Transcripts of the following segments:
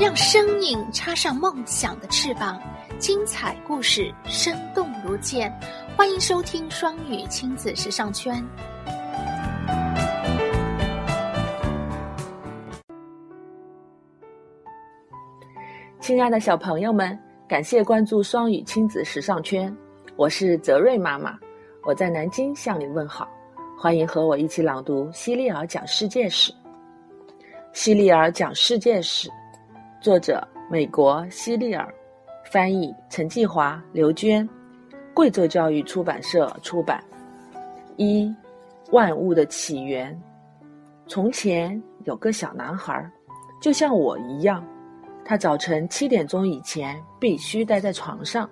让生命插上梦想的翅膀，精彩故事生动如见。欢迎收听双语亲子时尚圈。亲爱的小朋友们，感谢关注双语亲子时尚圈，我是泽瑞妈妈，我在南京向你问好，欢迎和我一起朗读《希利尔讲世界史》。希利尔讲世界史，作者美国西利尔，翻译陈继华、刘娟，贵州教育出版社出版。一，万物的起源。从前有个小男孩，就像我一样，他早晨七点钟以前必须待在床上，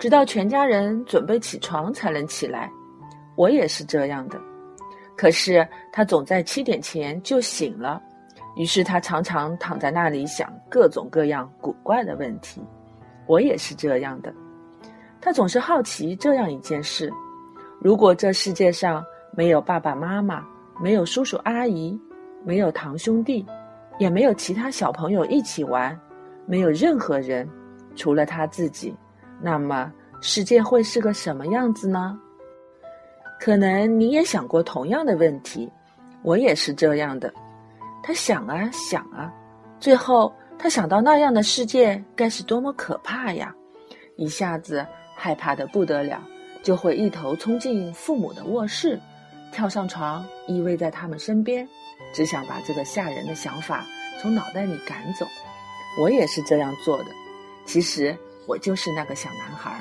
直到全家人准备起床才能起来。我也是这样的，可是他总在七点前就醒了。于是他常常躺在那里想各种各样古怪的问题。我也是这样的。他总是好奇这样一件事：如果这世界上没有爸爸妈妈，没有叔叔阿姨，没有堂兄弟，也没有其他小朋友一起玩，没有任何人，除了他自己，那么世界会是个什么样子呢？可能你也想过同样的问题。我也是这样的。他想啊想啊，最后他想到那样的世界该是多么可怕呀！一下子害怕的不得了，就会一头冲进父母的卧室，跳上床依偎在他们身边，只想把这个吓人的想法从脑袋里赶走。我也是这样做的。其实我就是那个小男孩。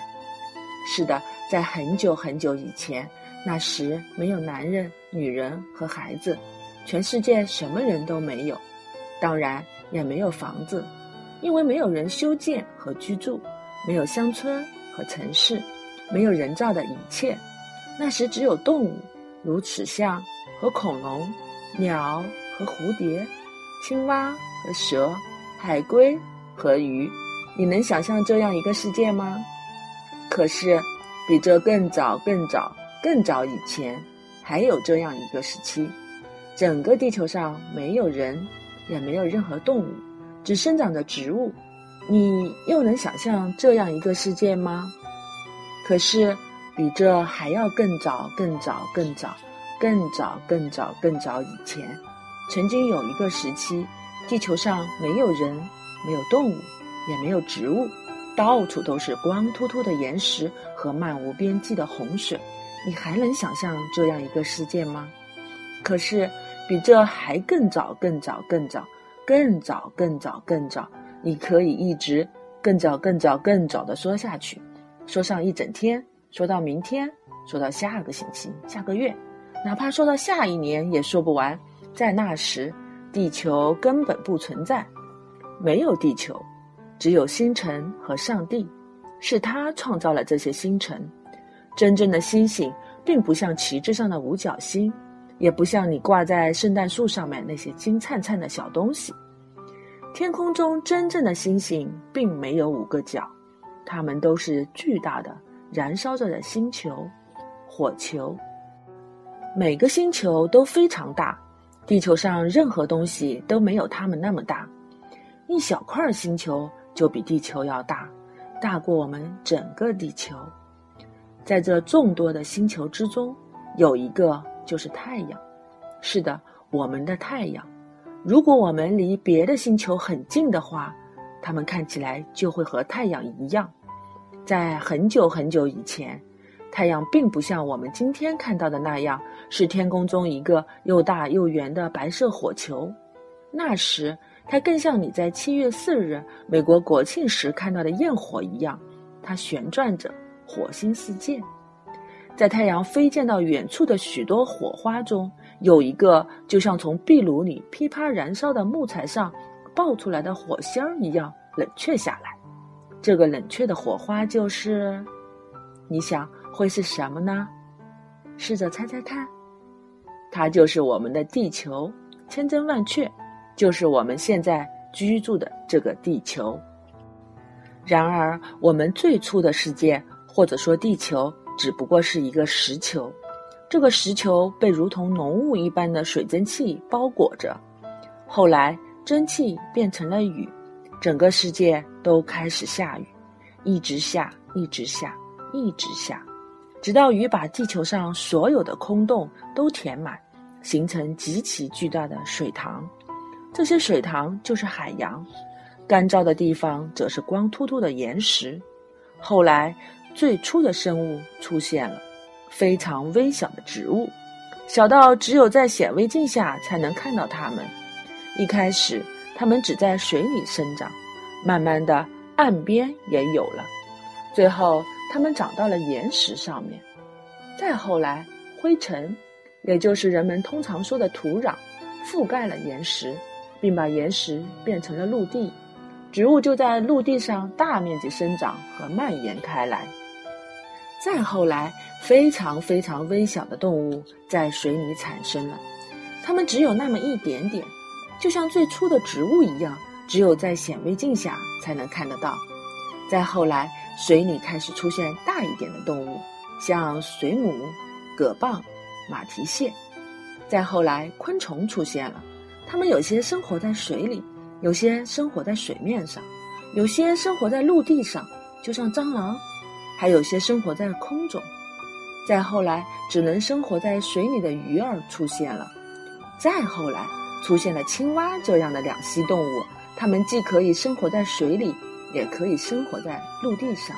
是的，在很久很久以前，那时没有男人、女人和孩子。全世界什么人都没有，当然也没有房子，因为没有人修建和居住，没有乡村和城市，没有人造的一切。那时只有动物，如齿象和恐龙，鸟和蝴蝶，青蛙和蛇，海龟和鱼。你能想象这样一个世界吗？可是，比这更早、更早、更早以前，还有这样一个时期。整个地球上没有人，也没有任何动物，只生长着植物。你又能想象这样一个世界吗？可是，比这还要更早、更早、更早、更早、更早、更早以前，曾经有一个时期，地球上没有人，没有动物，也没有植物，到处都是光秃秃的岩石和漫无边际的洪水。你还能想象这样一个世界吗？可是，比这还更早、更早、更早、更早、更早、更早，你可以一直更早、更早、更早的说下去，说上一整天，说到明天，说到下个星期、下个月，哪怕说到下一年也说不完。在那时，地球根本不存在，没有地球，只有星辰和上帝，是他创造了这些星辰。真正的星星，并不像旗帜上的五角星。也不像你挂在圣诞树上面那些金灿灿的小东西。天空中真正的星星并没有五个角，它们都是巨大的燃烧着的星球、火球。每个星球都非常大，地球上任何东西都没有它们那么大。一小块星球就比地球要大，大过我们整个地球。在这众多的星球之中，有一个。就是太阳，是的，我们的太阳。如果我们离别的星球很近的话，它们看起来就会和太阳一样。在很久很久以前，太阳并不像我们今天看到的那样，是天空中一个又大又圆的白色火球。那时，它更像你在七月四日美国国庆时看到的焰火一样，它旋转着，火星四溅。在太阳飞溅到远处的许多火花中，有一个就像从壁炉里噼啪燃烧的木材上爆出来的火星儿一样冷却下来。这个冷却的火花就是，你想会是什么呢？试着猜猜看。它就是我们的地球，千真万确，就是我们现在居住的这个地球。然而，我们最初的世界，或者说地球。只不过是一个石球，这个石球被如同浓雾一般的水蒸气包裹着，后来蒸汽变成了雨，整个世界都开始下雨，一直下，一直下，一直下，直到雨把地球上所有的空洞都填满，形成极其巨大的水塘。这些水塘就是海洋，干燥的地方则是光秃秃的岩石。后来，最初的生物出现了，非常微小的植物，小到只有在显微镜下才能看到它们。一开始，它们只在水里生长，慢慢的，岸边也有了。最后，它们长到了岩石上面。再后来，灰尘，也就是人们通常说的土壤，覆盖了岩石。并把岩石变成了陆地，植物就在陆地上大面积生长和蔓延开来。再后来，非常非常微小的动物在水里产生了，它们只有那么一点点，就像最初的植物一样，只有在显微镜下才能看得到。再后来，水里开始出现大一点的动物，像水母、蛤蚌、马蹄蟹。再后来，昆虫出现了。它们有些生活在水里，有些生活在水面上，有些生活在陆地上，就像蟑螂；还有些生活在空中。再后来，只能生活在水里的鱼儿出现了。再后来，出现了青蛙这样的两栖动物，它们既可以生活在水里，也可以生活在陆地上。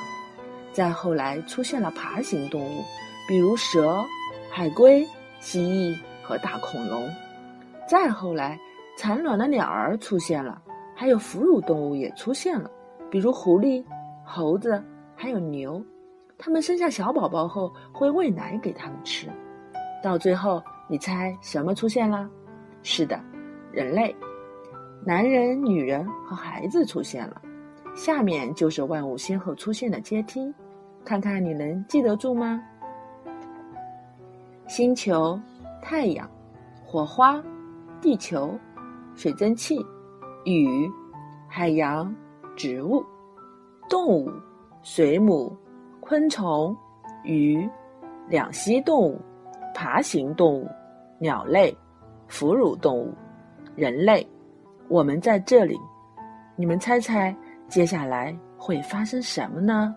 再后来，出现了爬行动物，比如蛇、海龟、蜥蜴和大恐龙。再后来，产卵的鸟儿出现了，还有哺乳动物也出现了，比如狐狸、猴子，还有牛。它们生下小宝宝后会喂奶给它们吃。到最后，你猜什么出现了？是的，人类，男人、女人和孩子出现了。下面就是万物先后出现的阶梯，看看你能记得住吗？星球、太阳、火花。地球、水蒸气、雨、海洋、植物、动物、水母、昆虫、鱼、两栖动物、爬行动物、鸟类、哺乳动物、人类，我们在这里。你们猜猜，接下来会发生什么呢？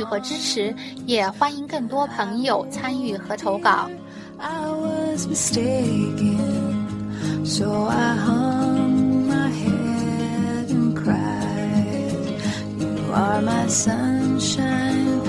与和支持。也欢迎更多朋友参与和投稿。I was mistaken, so I hung my head and cried. You are my sunshine.